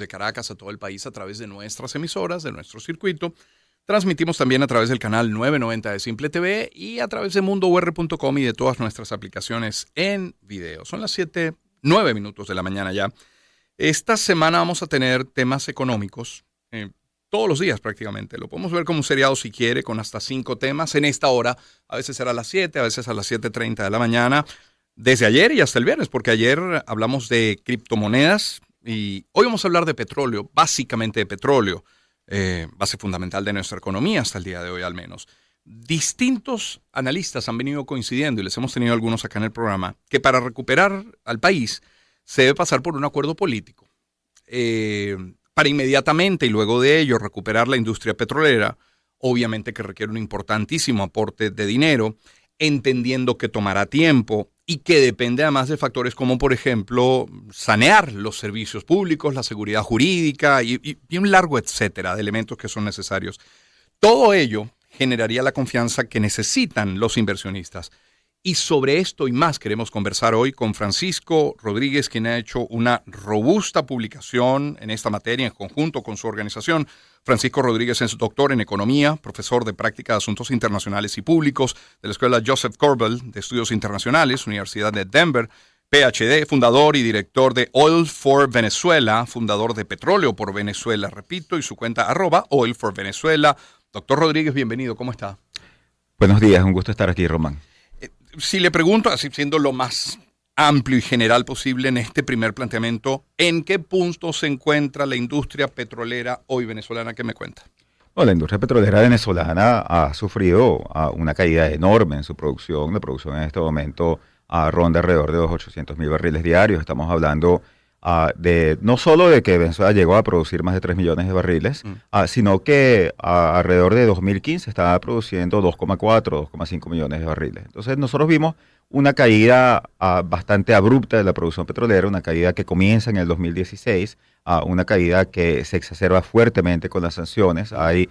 de Caracas a todo el país a través de nuestras emisoras, de nuestro circuito. Transmitimos también a través del canal 990 de Simple TV y a través de mundour.com y de todas nuestras aplicaciones en video. Son las 7, 9 minutos de la mañana ya. Esta semana vamos a tener temas económicos eh, todos los días prácticamente. Lo podemos ver como un seriado si quiere, con hasta cinco temas en esta hora. A veces será a las 7, a veces a las 7.30 de la mañana. Desde ayer y hasta el viernes, porque ayer hablamos de criptomonedas, y hoy vamos a hablar de petróleo, básicamente de petróleo, eh, base fundamental de nuestra economía hasta el día de hoy al menos. Distintos analistas han venido coincidiendo, y les hemos tenido algunos acá en el programa, que para recuperar al país se debe pasar por un acuerdo político. Eh, para inmediatamente y luego de ello recuperar la industria petrolera, obviamente que requiere un importantísimo aporte de dinero, entendiendo que tomará tiempo y que depende además de factores como, por ejemplo, sanear los servicios públicos, la seguridad jurídica y, un largo etcétera de elementos que son necesarios. Todo ello generaría la confianza que necesitan los inversionistas. Y sobre esto y más queremos conversar hoy con Francisco Rodríguez, quien ha hecho una robusta publicación en esta materia en conjunto con su organización. Francisco Rodríguez es doctor en Economía, profesor de Práctica de Asuntos Internacionales y Públicos de la Escuela Joseph Corbel de Estudios Internacionales, Universidad de Denver, PhD, fundador y director de Oil for Venezuela, fundador de Petróleo por Venezuela, repito, y su cuenta arroba Oil for Venezuela. Doctor Rodríguez, bienvenido, ¿cómo está? Buenos días, un gusto estar aquí, Román si le pregunto, así siendo lo más amplio y general posible en este primer planteamiento, ¿en qué punto se encuentra la industria petrolera hoy venezolana? ¿Qué me cuenta? la industria petrolera venezolana ha sufrido ah, una caída enorme en su producción. La producción en este momento ah, ronda alrededor de los 800 mil barriles diarios. Estamos hablando Ah, de no solo de que Venezuela llegó a producir más de 3 millones de barriles, mm. ah, sino que ah, alrededor de 2015 estaba produciendo 2,4, 2,5 millones de barriles. Entonces nosotros vimos una caída bastante abrupta de la producción petrolera, una caída que comienza en el 2016, una caída que se exacerba fuertemente con las sanciones. Hay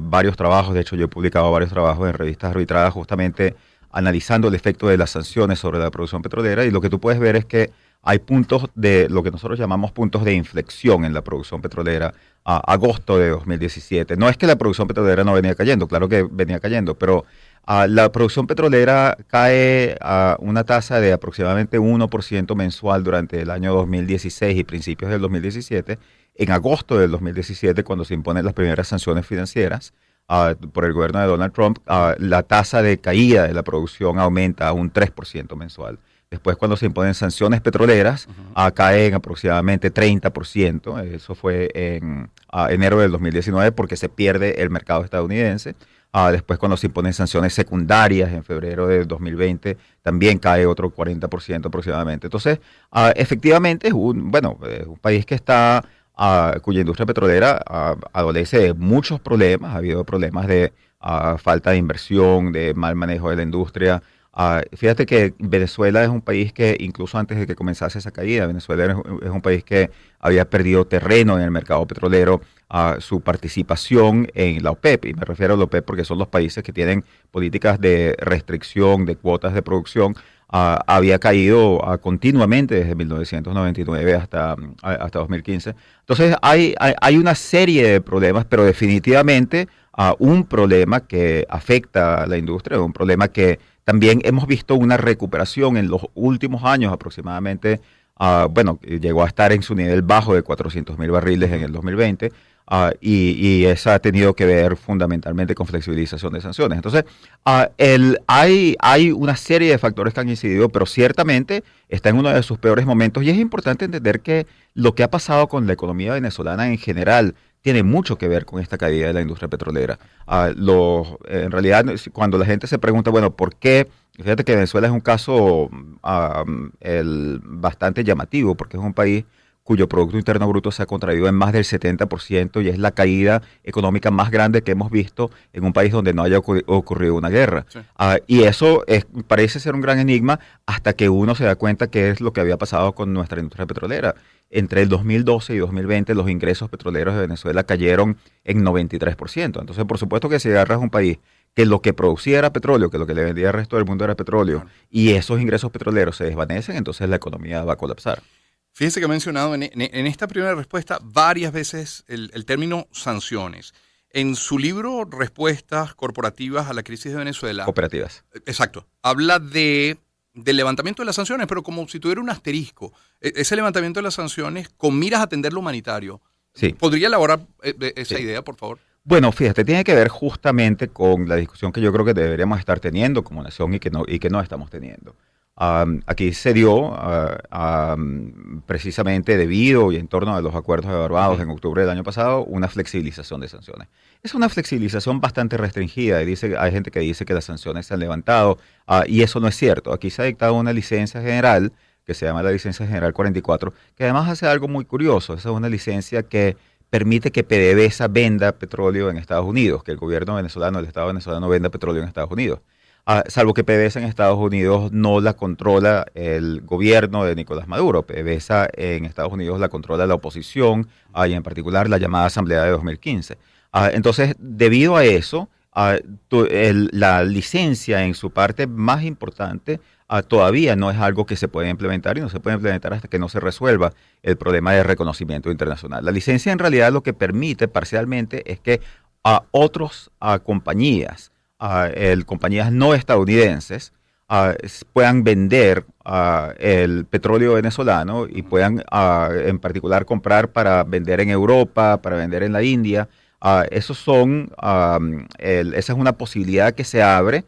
varios trabajos, de hecho yo he publicado varios trabajos en revistas arbitradas justamente analizando el efecto de las sanciones sobre la producción petrolera y lo que tú puedes ver es que hay puntos de lo que nosotros llamamos puntos de inflexión en la producción petrolera a agosto de 2017. No es que la producción petrolera no venía cayendo, claro que venía cayendo, pero ah, la producción petrolera cae a una tasa de aproximadamente 1% mensual durante el año 2016 y principios del 2017. En agosto del 2017, cuando se imponen las primeras sanciones financieras, ah, por el gobierno de Donald Trump, ah, la tasa de caída de la producción aumenta a un 3% mensual. Después, cuando se imponen sanciones petroleras, cae en aproximadamente 30%. Eso fue en enero del 2019 porque se pierde el mercado estadounidense. Ah, después, cuando se imponen sanciones secundarias en febrero del 2020, también cae otro 40% aproximadamente. Entonces, ah, efectivamente, es un, bueno, es un país que está, ah, cuya industria petrolera adolece de muchos problemas. Ha habido problemas de falta de inversión, de mal manejo de la industria. Ah, fíjate que Venezuela es un país que incluso antes de que comenzase esa caída, Venezuela es, un país que había perdido terreno en el mercado petrolero, a su participación en la OPEP, y me refiero a la OPEP porque son los países que tienen políticas de restricción de cuotas de producción, ah, había caído continuamente desde 1999 hasta, hasta 2015. Entonces hay, hay, una serie de problemas, pero definitivamente un problema que afecta a la industria, un problema que también hemos visto una recuperación en los últimos años aproximadamente, uh, bueno, llegó a estar en su nivel bajo de 400 mil barriles en el 2020. Ah, y, y, eso ha tenido que ver fundamentalmente con flexibilización de sanciones. Entonces, uh, hay una serie de factores que han incidido, pero ciertamente está en uno de sus peores momentos y es importante entender que lo que ha pasado con la economía venezolana en general tiene mucho que ver con esta caída de la industria petrolera. Ah, en realidad, cuando la gente se pregunta, bueno, ¿por qué? Fíjate que Venezuela es un caso el, bastante llamativo, porque es un país cuyo Producto Interno Bruto se ha contraído en más del 70% y es la caída económica más grande que hemos visto en un país donde no haya ocurrido una guerra. Ah, y eso es, parece ser un gran enigma hasta que uno se da cuenta qué es lo que había pasado con nuestra industria petrolera. Entre el 2012 y 2020 los ingresos petroleros de Venezuela cayeron en 93%. Entonces, por supuesto que si agarras un país que lo que producía era petróleo, que lo que le vendía al resto del mundo era petróleo, y esos ingresos petroleros se desvanecen, entonces la economía va a colapsar. Fíjese que ha mencionado en, esta primera respuesta varias veces el, término sanciones. En su libro Respuestas corporativas a la crisis de Venezuela. Cooperativas. Exacto. Habla de del levantamiento de las sanciones, pero como si tuviera un asterisco. E, ese levantamiento de las sanciones con miras a atender lo humanitario. Sí. ¿Podría elaborar eh, esa idea, por favor? Bueno, fíjate, tiene que ver justamente con la discusión que yo creo que deberíamos estar teniendo como nación y que no, y que no estamos teniendo aquí se dio precisamente debido y en torno a los acuerdos de Barbados en octubre del año pasado una flexibilización de sanciones. Es una flexibilización bastante restringida y dice, hay gente que dice que las sanciones se han levantado ah, y eso no es cierto. Aquí se ha dictado una licencia general que se llama la licencia general 44, que además hace algo muy curioso. Esa es una licencia que permite que PDVSA venda petróleo en Estados Unidos, que el gobierno venezolano, el Estado venezolano venda petróleo en Estados Unidos. Ah, salvo que PDVSA en Estados Unidos no la controla el gobierno de Nicolás Maduro. PDVSA en Estados Unidos la controla la oposición ah, y en particular la llamada Asamblea de 2015. Ah, entonces, debido a eso, la licencia en su parte más importante todavía no es algo que se puede implementar y no se puede implementar hasta que no se resuelva el problema de reconocimiento internacional. La licencia en realidad lo que permite parcialmente es que a otras compañías el, compañías no estadounidenses puedan vender el petróleo venezolano y puedan en particular comprar para vender en Europa, para vender en la India. esos son, esa es una posibilidad que se abre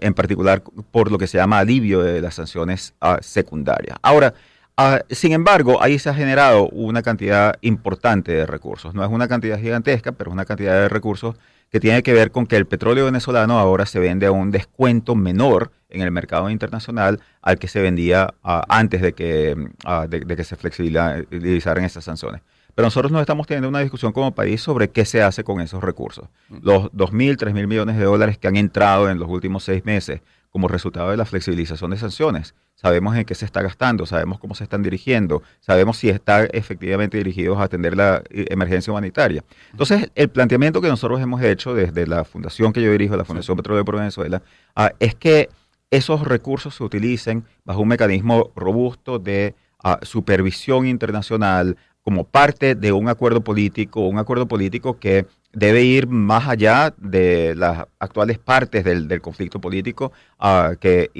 en particular por lo que se llama alivio de las sanciones secundarias. Ahora, sin embargo, ahí se ha generado una cantidad importante de recursos. No es una cantidad gigantesca, pero es una cantidad de recursos que tiene que ver con que el petróleo venezolano ahora se vende a un descuento menor en el mercado internacional al que se vendía ah, antes de que, ah, de, que se flexibilizaran esas sanciones. Pero nosotros no estamos teniendo una discusión como país sobre qué se hace con esos recursos. Mm. Los 2.000, 3.000 millones de dólares que han entrado en los últimos seis meses como resultado de la flexibilización de sanciones. Sabemos en qué se está gastando, sabemos cómo se están dirigiendo, sabemos si están efectivamente dirigidos a atender la eh, emergencia humanitaria. Entonces, el planteamiento que nosotros hemos hecho desde la fundación que yo dirijo, la Fundación Petróleo por Venezuela, ah, es que esos recursos se utilicen bajo un mecanismo robusto de ah, supervisión internacional como parte de un acuerdo político, un acuerdo político que debe ir más allá de las actuales partes del, conflicto político uh, que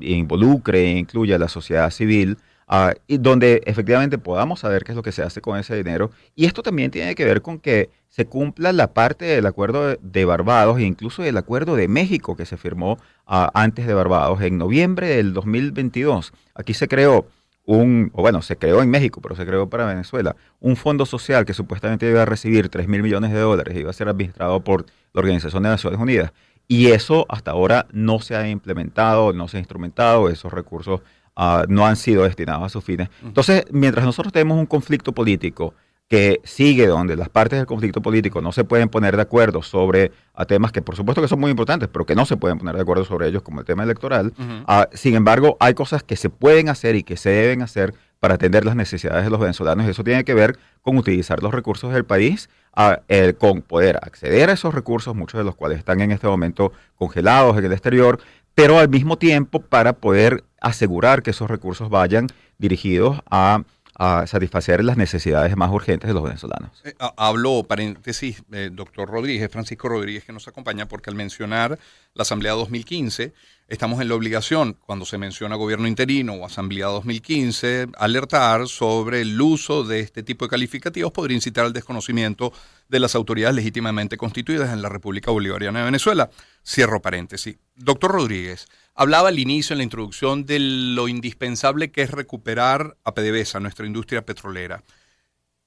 involucre e incluya a la sociedad civil, uh, y donde efectivamente podamos saber qué es lo que se hace con ese dinero. Y esto también tiene que ver con que se cumpla la parte del acuerdo de Barbados e incluso el acuerdo de México que se firmó uh, antes de Barbados en noviembre del 2022. Aquí se creó un, o bueno, se creó en México, pero se creó para Venezuela, un fondo social que supuestamente iba a recibir 3 mil millones de dólares, iba a ser administrado por la Organización de Naciones Unidas. Y eso hasta ahora no se ha implementado, no se ha instrumentado, esos recursos ah, no han sido destinados a sus fines. Entonces, mientras nosotros tenemos un conflicto político que sigue donde las partes del conflicto político no se pueden poner de acuerdo sobre a temas que por supuesto que son muy importantes, pero que no se pueden poner de acuerdo sobre ellos, como el tema electoral. Ah, sin embargo, hay cosas que se pueden hacer y que se deben hacer para atender las necesidades de los venezolanos. Eso tiene que ver con utilizar los recursos del país, ah, con poder acceder a esos recursos, muchos de los cuales están en este momento congelados en el exterior, pero al mismo tiempo para poder asegurar que esos recursos vayan dirigidos a a satisfacer las necesidades más urgentes de los venezolanos. Eh, hablo, paréntesis, eh, doctor Rodríguez, Francisco Rodríguez, que nos acompaña, porque al mencionar la Asamblea 2015, estamos en la obligación, cuando se menciona gobierno interino o Asamblea 2015, alertar sobre el uso de este tipo de calificativos podría incitar al desconocimiento de las autoridades legítimamente constituidas en la República Bolivariana de Venezuela. Cierro paréntesis. Doctor Rodríguez, Hablaba al inicio, en la introducción, de lo indispensable que es recuperar a PDVSA, nuestra industria petrolera.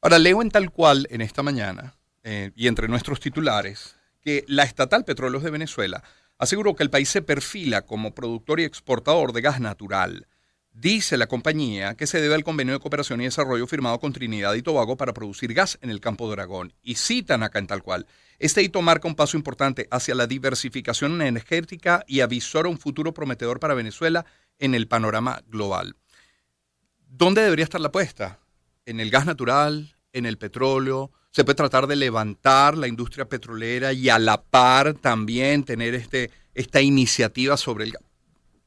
Ahora, leo en tal cual en esta mañana, eh, y entre nuestros titulares, que la estatal Petróleos de Venezuela aseguró que el país se perfila como productor y exportador de gas natural. Dice la compañía que se debe al convenio de cooperación y desarrollo firmado con Trinidad y Tobago para producir gas en el campo de Aragón. Y citan acá en tal cual. Este hito marca un paso importante hacia la diversificación energética y avisora un futuro prometedor para Venezuela en el panorama global. ¿Dónde debería estar la apuesta? ¿En el gas natural? ¿En el petróleo? ¿Se puede tratar de levantar la industria petrolera y a la par también tener este, esta iniciativa sobre el gas?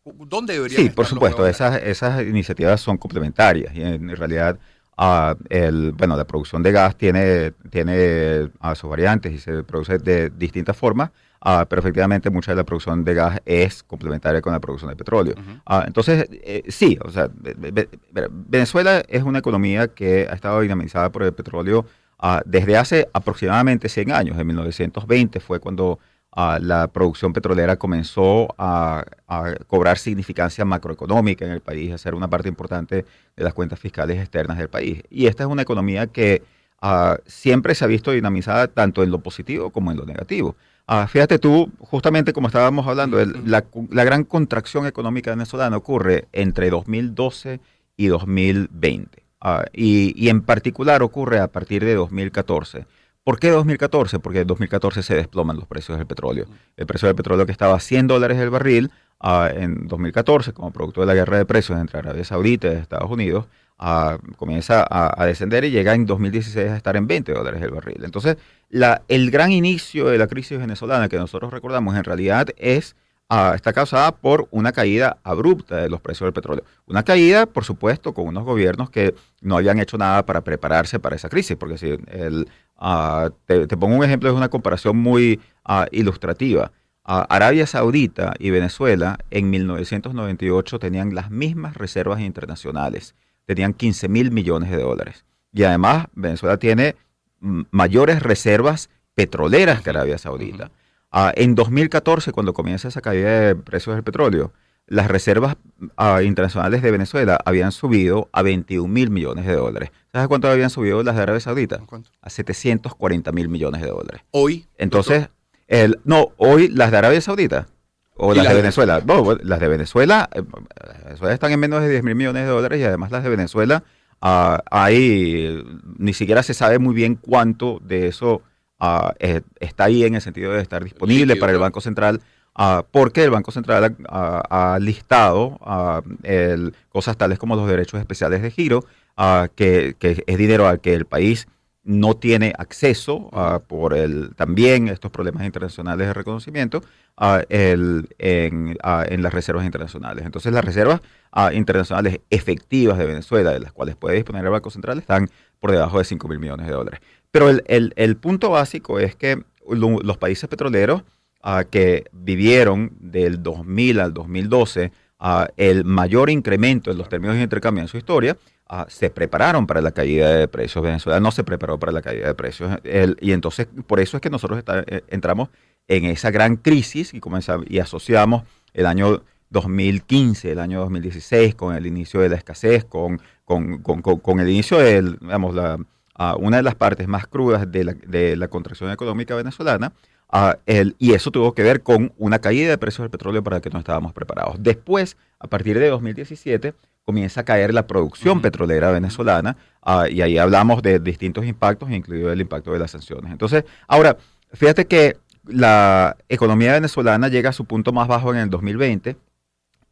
¿Dónde deberían Sí, estar por supuesto, esas, esas iniciativas son complementarias y en, realidad ah, el, bueno, la producción de gas tiene, tiene ah, sus variantes y se produce de distintas formas, ah, pero efectivamente mucha de la producción de gas es complementaria con la producción de petróleo. Entonces, eh, sí, o sea, ve- ve- ve- Venezuela es una economía que ha estado dinamizada por el petróleo desde hace aproximadamente 100 años. En 1920 fue cuando ah, la producción petrolera comenzó a, a cobrar significancia macroeconómica en el país, a ser una parte importante de las cuentas fiscales externas del país. Y esta es una economía que ah, siempre se ha visto dinamizada tanto en lo positivo como en lo negativo. Ah, fíjate tú, justamente como estábamos hablando, el- la, gran contracción económica venezolana ocurre entre 2012 y 2020. Ah, y, y en particular ocurre a partir de 2014. ¿Por qué 2014? Porque en 2014 se desploman los precios del petróleo. El precio del petróleo que estaba a 100 dólares el barril ah, en 2014, como producto de la guerra de precios entre Arabia Saudita y Estados Unidos, ah, comienza a, descender y llega en 2016 a estar en 20 dólares el barril. Entonces, el gran inicio de la crisis venezolana que nosotros recordamos en realidad es ah, está causada por una caída abrupta de los precios del petróleo. Una caída, por supuesto, con unos gobiernos que no habían hecho nada para prepararse para esa crisis, porque si el, ah, te, te pongo un ejemplo, es una comparación muy ah, ilustrativa. Ah, Arabia Saudita y Venezuela en 1998 tenían las mismas reservas internacionales, tenían 15 mil millones de dólares. Y además Venezuela tiene mm, mayores reservas petroleras que Arabia Saudita. En 2014, cuando comienza esa caída de precios del petróleo, las reservas ah, internacionales de Venezuela habían subido a 21 mil millones de dólares. ¿Sabes cuánto habían subido las de Arabia Saudita? ¿Cuánto? A 740 mil millones de dólares. Hoy. Entonces, el, no, hoy las de Arabia Saudita o ¿Y las las de de- Venezuela. No, las de Venezuela, eh, Venezuela están en menos de 10 mil millones de dólares y además las de Venezuela, ah, hay, eh, ni siquiera se sabe muy bien cuánto de eso ah, eh, está ahí en el sentido de estar disponible Líquido, para el. Banco Central. Ah, porque el Banco Central ha, listado ah, el- cosas tales como los derechos especiales de giro, ah, que, es dinero al que el país no tiene acceso por el, también estos problemas internacionales de reconocimiento en, las reservas internacionales. Entonces las reservas internacionales efectivas de Venezuela, de las cuales puede disponer el Banco Central, están por debajo de 5 mil millones de dólares. Pero el, el- punto básico es que lo- los países petroleros que vivieron del 2000 al 2012 ah, el mayor incremento en los términos de intercambio en su historia, ah, se prepararon para la caída de precios. Venezuela no se preparó para la caída de precios. El- y entonces, por eso es que nosotros está- eh, entramos en esa gran crisis y, comenzamos, y asociamos el año 2015, el año 2016, con el inicio de la escasez, con, con, con- con- el inicio de digamos, la, una de las partes más crudas de la, de la contracción económica venezolana. El- y eso tuvo que ver con una caída de precios del petróleo para la que no estábamos preparados. Después, a partir de 2017, comienza a caer la producción petrolera venezolana ah, y ahí hablamos de distintos impactos, incluido el impacto de las sanciones. Entonces, ahora, fíjate que la economía venezolana llega a su punto más bajo en el 2020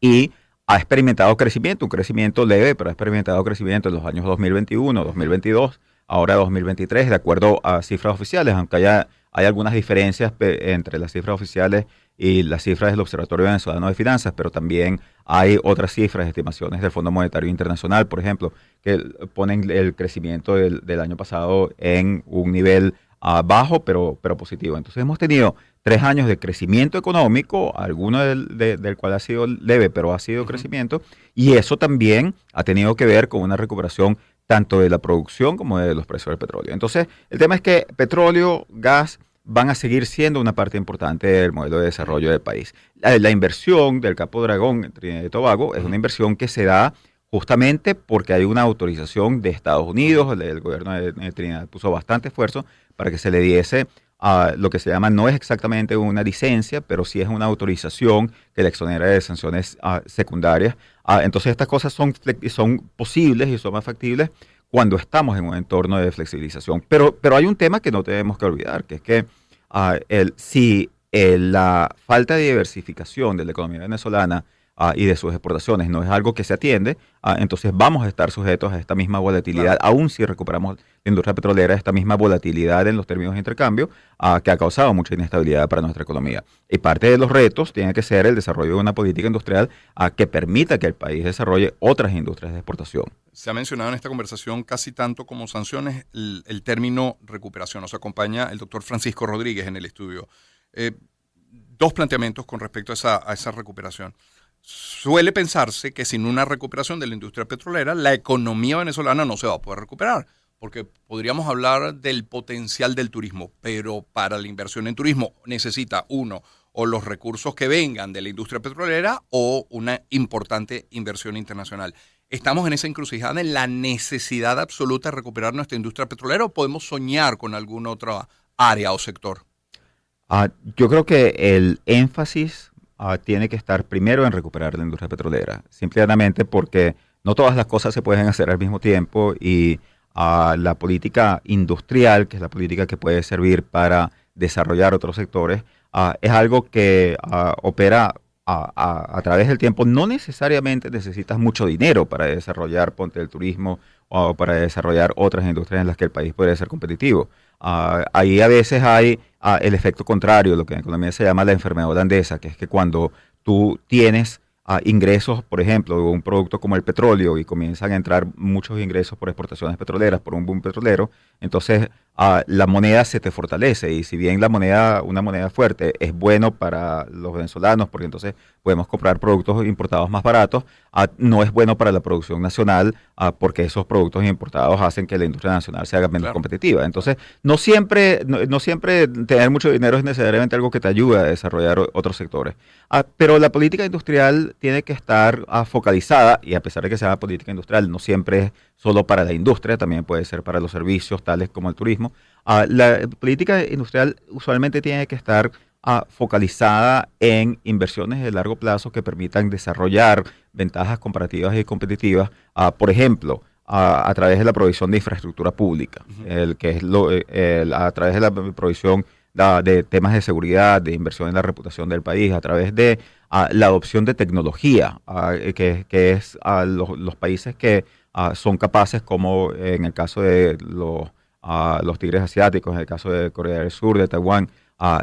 y ha experimentado crecimiento, un crecimiento leve, pero ha experimentado crecimiento en los años 2021, 2022, ahora 2023, de acuerdo a cifras oficiales, aunque haya, hay algunas diferencias entre las cifras oficiales y las cifras del Observatorio Venezolano de Finanzas, pero también hay otras cifras, estimaciones del Fondo Monetario Internacional, por ejemplo, que ponen el crecimiento del, del año pasado en un nivel ah, bajo, pero, pero positivo. Entonces hemos tenido tres años de crecimiento económico, alguno del, de- del cual ha sido leve, pero ha sido crecimiento, y eso también ha tenido que ver con una recuperación tanto de la producción como de los precios del petróleo. Entonces, el tema es que petróleo, gas van a seguir siendo una parte importante del modelo de desarrollo del país. La, la inversión del Capo Dragón en Trinidad y Tobago es una inversión que se da justamente porque hay una autorización de Estados Unidos, el, el gobierno de, de Trinidad puso bastante esfuerzo para que se le diese a lo que se llama, no es exactamente una licencia, pero sí es una autorización que le exonera de sanciones ah, secundarias. Ah, entonces estas cosas son, son posibles y son más factibles cuando estamos en un entorno de flexibilización. Pero, pero hay un tema que no tenemos que olvidar, que es que ah, el, si el- la falta de diversificación de la economía venezolana ah, y de sus exportaciones no es algo que se atiende, ah, entonces vamos a estar sujetos a esta misma volatilidad, aún si recuperamos la industria petrolera, esta misma volatilidad en los términos de intercambio ah, que ha causado mucha inestabilidad para nuestra economía. Y parte de los retos tiene que ser el desarrollo de una política industrial que permita que el país desarrolle otras industrias de exportación. Se ha mencionado en esta conversación casi tanto como sanciones el, término recuperación. Nos acompaña el doctor Francisco Rodríguez en el estudio. Eh, dos planteamientos con respecto a esa, a esa recuperación. Suele pensarse que sin una recuperación de la industria petrolera, la economía venezolana no se va a poder recuperar, porque podríamos hablar del potencial del turismo, pero para la inversión en turismo necesita uno o los recursos que vengan de la industria petrolera o una importante inversión internacional. ¿Estamos en esa encrucijada en la necesidad absoluta de recuperar nuestra industria petrolera o podemos soñar con alguna otra área o sector? Ah, yo creo que el énfasis ah, tiene que estar primero en recuperar la industria petrolera, simplemente porque no todas las cosas se pueden hacer al mismo tiempo y ah, la política industrial, que es la política que puede servir para desarrollar otros sectores, es algo que opera a, través del tiempo. No necesariamente necesitas mucho dinero para desarrollar, ponte el turismo o para desarrollar otras industrias en las que el país puede ser competitivo. Ahí a veces hay el efecto contrario, lo que en economía se llama la enfermedad holandesa, que es que cuando tú tienes ingresos, por ejemplo, de un producto como el petróleo y comienzan a entrar muchos ingresos por exportaciones petroleras, por un boom petrolero, entonces la moneda se te fortalece y si bien la moneda, una moneda fuerte es bueno para los venezolanos porque entonces podemos comprar productos importados más baratos, no es bueno para la producción nacional porque esos productos importados hacen que la industria nacional se haga menos competitiva. Entonces, no siempre, no, siempre tener mucho dinero es necesariamente algo que te ayuda a desarrollar otros sectores. pero la política industrial tiene que estar focalizada y a pesar de que sea política industrial, no siempre es solo para la industria, también puede ser para los servicios tales como el turismo. Ah, la política industrial usualmente tiene que estar ah, focalizada en inversiones de largo plazo que permitan desarrollar ventajas comparativas y competitivas, ah, por ejemplo, a través de la provisión de infraestructura pública, el que es lo, eh, a través de la provisión de temas de seguridad, de inversión en la reputación del país, a través de la adopción de tecnología, que, que, es los, los países que son capaces, como en el caso de los, ah, los tigres asiáticos, en el caso de Corea del Sur, de Taiwán,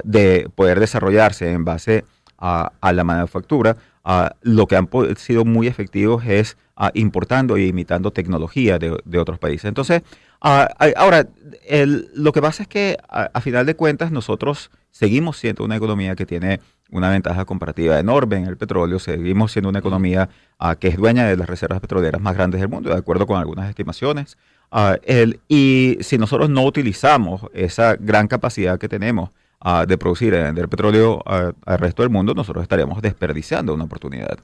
de poder desarrollarse en base a la manufactura, lo que han sido muy efectivos es importando e imitando tecnología de, de otros países. Entonces, ahora, lo que pasa es que a final de cuentas nosotros seguimos siendo una economía que tiene una ventaja comparativa enorme en el petróleo. Seguimos siendo una economía ah, que es dueña de las reservas petroleras más grandes del mundo, de acuerdo con algunas estimaciones. Ah, y si nosotros no utilizamos esa gran capacidad que tenemos ah, de producir y vender petróleo al resto del mundo, nosotros estaríamos desperdiciando una oportunidad.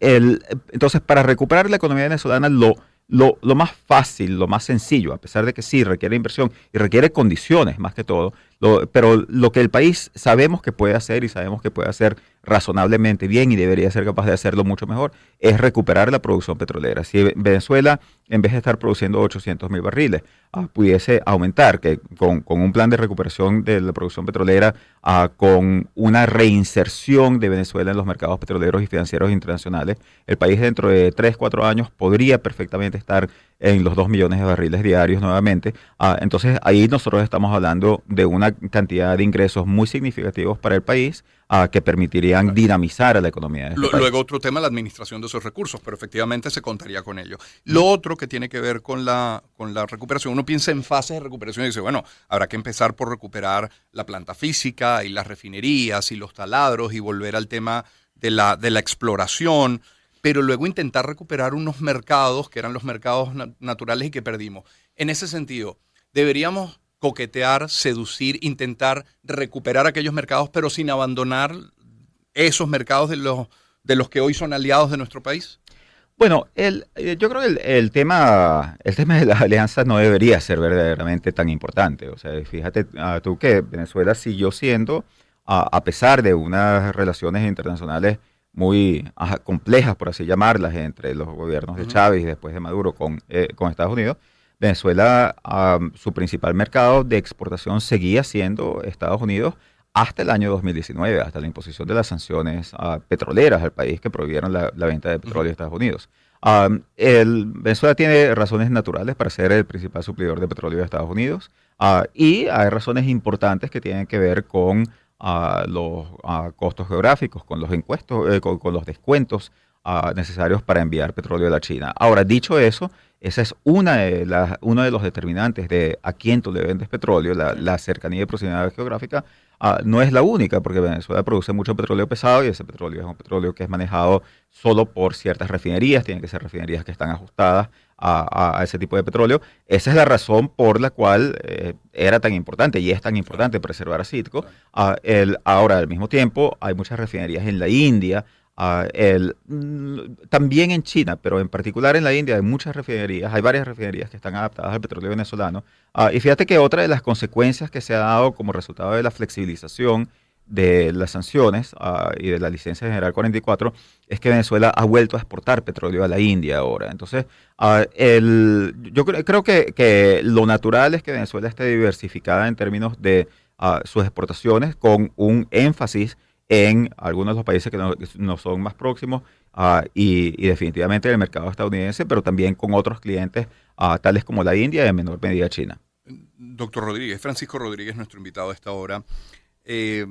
entonces, para recuperar la economía venezolana, lo lo, más fácil, lo más sencillo, a pesar de que sí requiere inversión y requiere condiciones más que todo, pero lo que el país sabemos que puede hacer y sabemos que puede hacer razonablemente bien y debería ser capaz de hacerlo mucho mejor, es recuperar la producción petrolera. Si Venezuela, en vez de estar produciendo 800 mil barriles, ah, pudiese aumentar, que con, un plan de recuperación de la producción petrolera, ah, con una reinserción de Venezuela en los mercados petroleros y financieros internacionales, el país dentro de 3, 4 años podría perfectamente estar en los 2 millones de barriles diarios nuevamente. Ah, entonces ahí nosotros estamos hablando de una cantidad de ingresos muy significativos para el país ah, que permitirían dinamizar a la economía. De este Luego otro tema, la administración de esos recursos, pero efectivamente se contaría con ello. Lo otro que tiene que ver con la, con la recuperación, uno piensa en fases de recuperación y dice, bueno, habrá que empezar por recuperar la planta física y las refinerías y los taladros y volver al tema de la, de la exploración pero luego intentar recuperar unos mercados que eran los mercados naturales y que perdimos. En ese sentido, deberíamos coquetear, seducir, intentar recuperar aquellos mercados, pero sin abandonar esos mercados de los, de los que hoy son aliados de nuestro país? Bueno, el, eh, yo creo que el, tema, el tema de las alianzas no debería ser verdaderamente tan importante. O sea, fíjate ah, tú que Venezuela siguió siendo, a pesar de unas relaciones internacionales muy complejas, por así llamarlas, entre los gobiernos de Chávez y después de Maduro con, eh, con Estados Unidos, Venezuela, su principal mercado de exportación seguía siendo Estados Unidos, hasta el año 2019, hasta la imposición de las sanciones petroleras al país que prohibieron la, venta de petróleo a Estados Unidos. el, Venezuela tiene razones naturales para ser el principal suplidor de petróleo de Estados Unidos y hay razones importantes que tienen que ver con los costos geográficos, con los, eh, con, los descuentos necesarios para enviar petróleo a la China. Ahora, dicho eso, esa es una de las, uno de los determinantes de a quién tú le vendes petróleo, la, cercanía y proximidad geográfica, ah, no es la única, porque Venezuela produce mucho petróleo pesado y ese petróleo es un petróleo que es manejado solo por ciertas refinerías, tienen que ser refinerías que están ajustadas a, ese tipo de petróleo. Esa es la razón por la cual eh, era tan importante y es tan importante preservar a Citgo. Ah, el, ahora, al mismo tiempo, hay muchas refinerías en la India, Ah, el, mm, también en China, pero en particular en la India hay muchas refinerías, hay varias refinerías que están adaptadas al petróleo venezolano. Ah, y fíjate que otra de las consecuencias que se ha dado como resultado de la flexibilización de las sanciones ah, y de la licencia general 44 es que Venezuela ha vuelto a exportar petróleo a la India ahora. Entonces, el, yo creo que, que, lo natural es que Venezuela esté diversificada en términos de sus exportaciones con un énfasis en algunos de los países que no, son más próximos ah, y, definitivamente en el mercado estadounidense, pero también con otros clientes ah, tales como la India y en menor medida China. Doctor Rodríguez, Francisco Rodríguez, nuestro invitado a esta hora. Eh,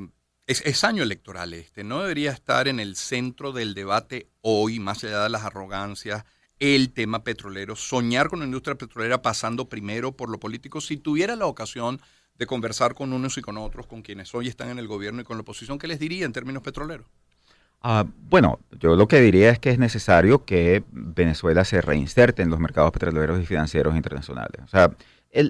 es, año electoral este, no debería estar en el centro del debate hoy, más allá de las arrogancias, el tema petrolero, soñar con la industria petrolera pasando primero por lo político. Si tuviera la ocasión de conversar con unos y con otros, con quienes hoy están en el gobierno y con la oposición, ¿qué les diría en términos petroleros? Ah, bueno, yo lo que diría es que es necesario que Venezuela se reinserte en los mercados petroleros y financieros internacionales. O sea,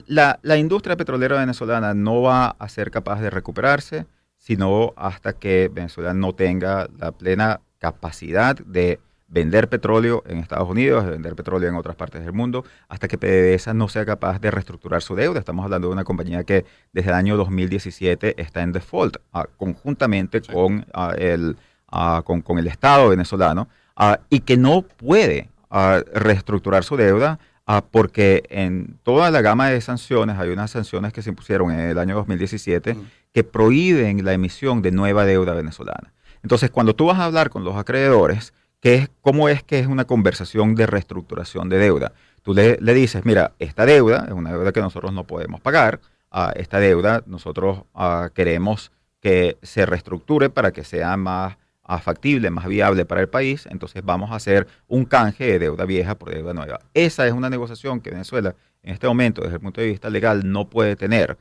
la, la, industria petrolera venezolana no va a ser capaz de recuperarse, sino hasta que Venezuela no tenga la plena capacidad de vender petróleo en Estados Unidos, vender petróleo en otras partes del mundo, hasta que PDVSA no sea capaz de reestructurar su deuda. Estamos hablando de una compañía que desde el año 2017 está en default, ah, conjuntamente con, ah, el, ah, con, con, el Estado venezolano, y que no puede reestructurar su deuda porque en toda la gama de sanciones, hay unas sanciones que se impusieron en el año 2017 que prohíben la emisión de nueva deuda venezolana. Entonces, cuando tú vas a hablar con los acreedores, es, ¿cómo es que es una conversación de reestructuración de deuda? Tú le, dices, mira, esta deuda es una deuda que nosotros no podemos pagar, uh, esta deuda nosotros uh, queremos que se reestructure para que sea más uh, factible, más viable para el país, entonces vamos a hacer un canje de deuda vieja por deuda nueva. Esa es una negociación que Venezuela en este momento, desde el punto de vista legal, no puede tener,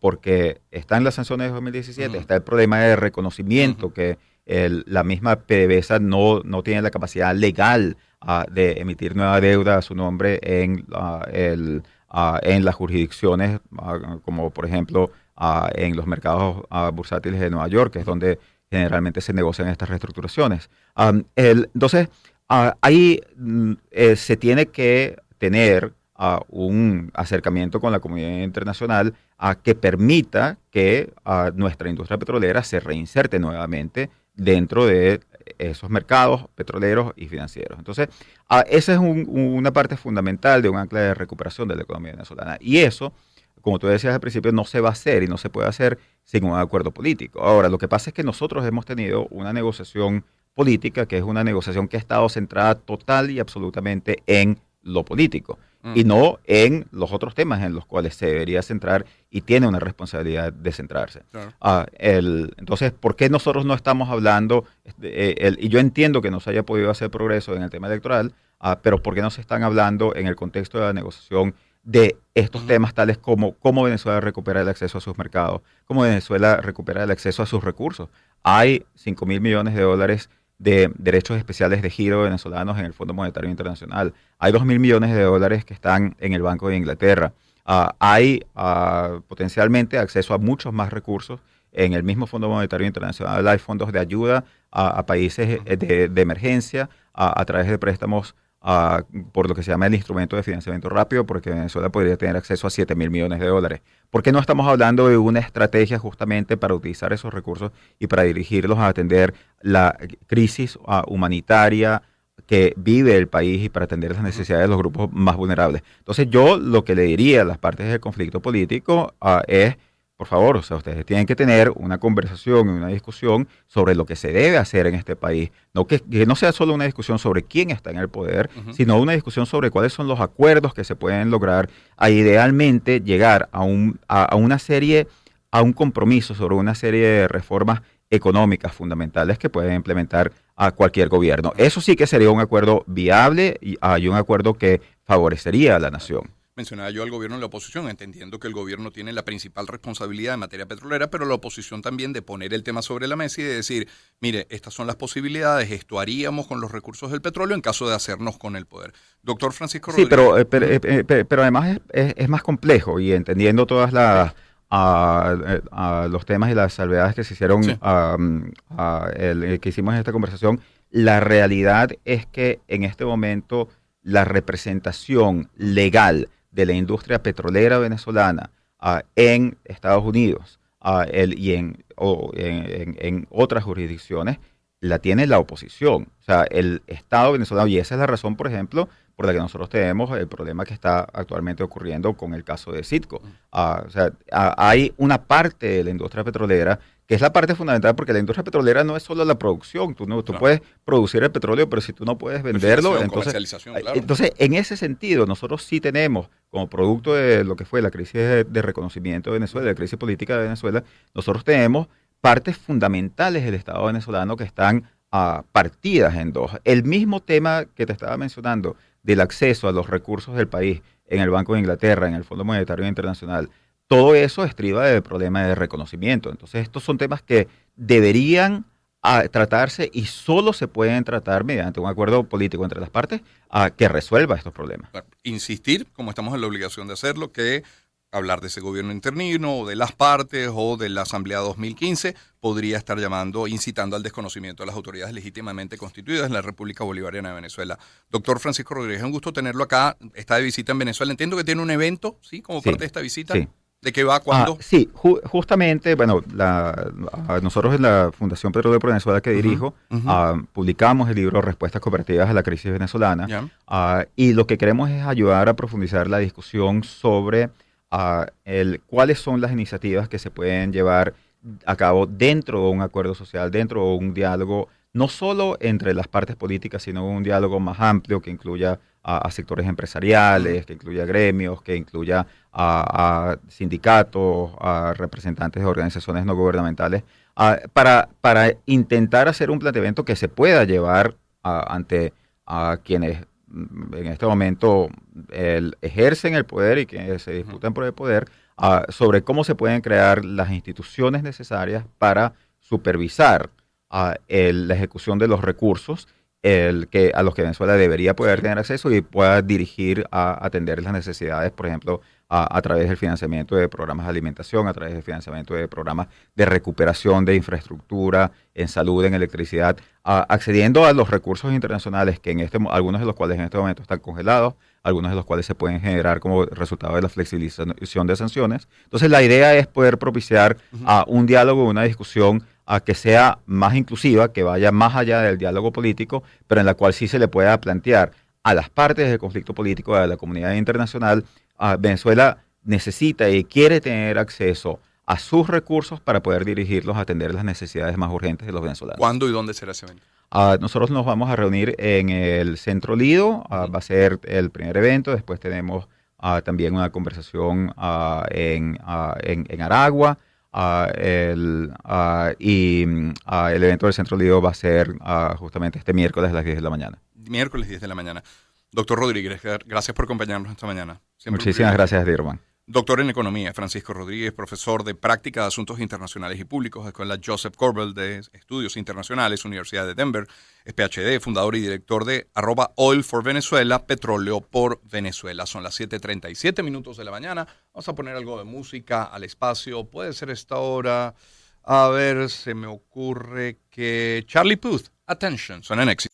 porque está en las sanciones de 2017, está el problema de reconocimiento que la misma PDVSA no, no tiene la capacidad legal ah, de emitir nueva deuda a su nombre en, el, ah, en las jurisdicciones, como por ejemplo en los mercados bursátiles de Nueva York, que es donde generalmente se negocian estas reestructuraciones. entonces, ahí mm, eh, se tiene que tener un acercamiento con la comunidad internacional a que permita que nuestra industria petrolera se reinserte nuevamente dentro de esos mercados petroleros y financieros. Entonces, ah, esa es una parte fundamental de un ancla de recuperación de la economía venezolana. Y eso, como tú decías al principio, no se va a hacer y no se puede hacer sin un acuerdo político. Ahora, lo que pasa es que nosotros hemos tenido una negociación política, que es una negociación que ha estado centrada total y absolutamente en lo político y no en los otros temas en los cuales se debería centrar y tiene una responsabilidad de centrarse. Ah, el, entonces, ¿por qué nosotros no estamos hablando, este, eh, y yo entiendo que no se haya podido hacer progreso en el tema electoral, ah, pero ¿por qué no se están hablando en el contexto de la negociación de estos temas tales como cómo Venezuela recupera el acceso a sus mercados, cómo Venezuela recupera el acceso a sus recursos? Hay 5 mil millones de dólares de derechos especiales de giro venezolanos en el Fondo Monetario Internacional. Hay 2 mil millones de dólares que están en el Banco de Inglaterra. Ah, hay ah, potencialmente acceso a muchos más recursos en el mismo Fondo Monetario Internacional. Hay fondos de ayuda a, países eh, de, emergencia a través de préstamos por lo que se llama el instrumento de financiamiento rápido, porque Venezuela podría tener acceso a 7 mil millones de dólares. ¿Por qué no estamos hablando de una estrategia justamente para utilizar esos recursos y para dirigirlos a atender la crisis ah, humanitaria que vive el país y para atender las necesidades de los grupos más vulnerables? Entonces yo lo que le diría a las partes del conflicto político ah, es por favor, o sea, ustedes tienen que tener una conversación y una discusión sobre lo que se debe hacer en este país. No que, no sea solo una discusión sobre quién está en el poder, sino una discusión sobre cuáles son los acuerdos que se pueden lograr a idealmente llegar a, un, a, una serie, a un compromiso sobre una serie de reformas económicas fundamentales que pueden implementar a cualquier gobierno. Eso sí que sería un acuerdo viable y hay un acuerdo que favorecería a la nación mencionaba yo al gobierno y la oposición, entendiendo que el gobierno tiene la principal responsabilidad en materia petrolera, pero la oposición también de poner el tema sobre la mesa y de decir, mire, estas son las posibilidades, esto haríamos con los recursos del petróleo en caso de hacernos con el poder. Doctor Francisco Rodríguez. Sí, pero, eh, eh, eh, pero, además es, más complejo y entendiendo todas las... los temas y las salvedades que se hicieron, que hicimos en esta conversación, la realidad es que en este momento la representación legal de la industria petrolera venezolana ah, en Estados Unidos ah, y en, en, otras jurisdicciones la tiene la oposición. O sea, el Estado venezolano, y esa es la razón, por ejemplo, por la que nosotros tenemos el problema que está actualmente ocurriendo con el caso de Citco. Ah, o sea, hay una parte de la industria petrolera que es la parte fundamental porque la industria petrolera no es solo la producción, tú, no, tú puedes producir el petróleo, pero si tú no puedes venderlo, entonces, entonces en ese sentido nosotros sí tenemos, como producto de lo que fue la crisis de, reconocimiento de Venezuela, la crisis política de Venezuela, nosotros tenemos partes fundamentales del Estado venezolano que están ah, partidas en dos. El mismo tema que te estaba mencionando del acceso a los recursos del país en el Banco de Inglaterra, en el Fondo Monetario Internacional, todo eso estriba del problema de reconocimiento. Entonces, estos son temas que deberían ah, tratarse y solo se pueden tratar mediante un acuerdo político entre las partes a que resuelva estos problemas. Insistir, como estamos en la obligación de hacerlo, que hablar de ese gobierno interno o de las partes o de la Asamblea 2015 podría estar llamando, incitando al desconocimiento de las autoridades legítimamente constituidas en la República Bolivariana de Venezuela. Doctor Francisco Rodríguez, es un gusto tenerlo acá. Está de visita en Venezuela. Entiendo que tiene un evento, ¿sí? Como parte de esta visita. Sí. ¿De qué va? ¿Cuándo? Ah, sí, justamente, bueno, nosotros en la Fundación Petróleo de Venezuela que dirijo, ah, publicamos el libro Respuestas Cooperativas a la Crisis Venezolana. Ah, y lo que queremos es ayudar a profundizar la discusión sobre el, cuáles son las iniciativas que se pueden llevar a cabo dentro de un acuerdo social, dentro de un diálogo, no solo entre las partes políticas, sino un diálogo más amplio que incluya a, sectores empresariales, que incluya gremios, que incluya a, sindicatos, a representantes de organizaciones no gubernamentales, para, para intentar hacer un planteamiento que se pueda llevar ante a quienes mm, en este momento ejercen el poder y que se disputan por el poder, sobre cómo se pueden crear las instituciones necesarias para supervisar la ejecución de los recursos el que, a los que Venezuela debería poder tener acceso y pueda dirigir a atender las necesidades, por ejemplo, a, través del financiamiento de programas de alimentación, a través del financiamiento de programas de recuperación de infraestructura en salud, en electricidad, accediendo a los recursos internacionales que en este, algunos de los cuales en este momento están congelados, algunos de los cuales se pueden generar como resultado de la flexibilización de sanciones. Entonces la idea es poder propiciar a un diálogo, una discusión a que sea más inclusiva, que vaya más allá del diálogo político, pero en la cual sí se le pueda plantear a las partes del conflicto político de la comunidad internacional, a Venezuela necesita y quiere tener acceso a sus recursos para poder dirigirlos a atender las necesidades más urgentes de los venezolanos. ¿Cuándo y dónde será ese evento? Ah, nosotros nos vamos a reunir en el Centro Lido, ah, va a ser el primer evento, después tenemos ah, también una conversación en, en Aragua, Ah, el, uh, y uh, el evento del Centro Lido va a ser justamente este miércoles a las 10 de la mañana. Miércoles 10 de la mañana. Doctor Rodríguez, gracias por acompañarnos esta mañana. Muchísimas gracias, Dirman. Doctor en Economía, Francisco Rodríguez, profesor de Práctica de Asuntos Internacionales y Públicos, Escuela Joseph Corbel de Estudios Internacionales, Universidad de Denver, es PhD, fundador y director de arroba Oil for Venezuela, Petróleo por Venezuela. Son las 7.37 minutos de la mañana. Vamos a poner algo de música al espacio. Puede ser esta hora. A ver, se me ocurre que Charlie Puth, Attention, son en éxito.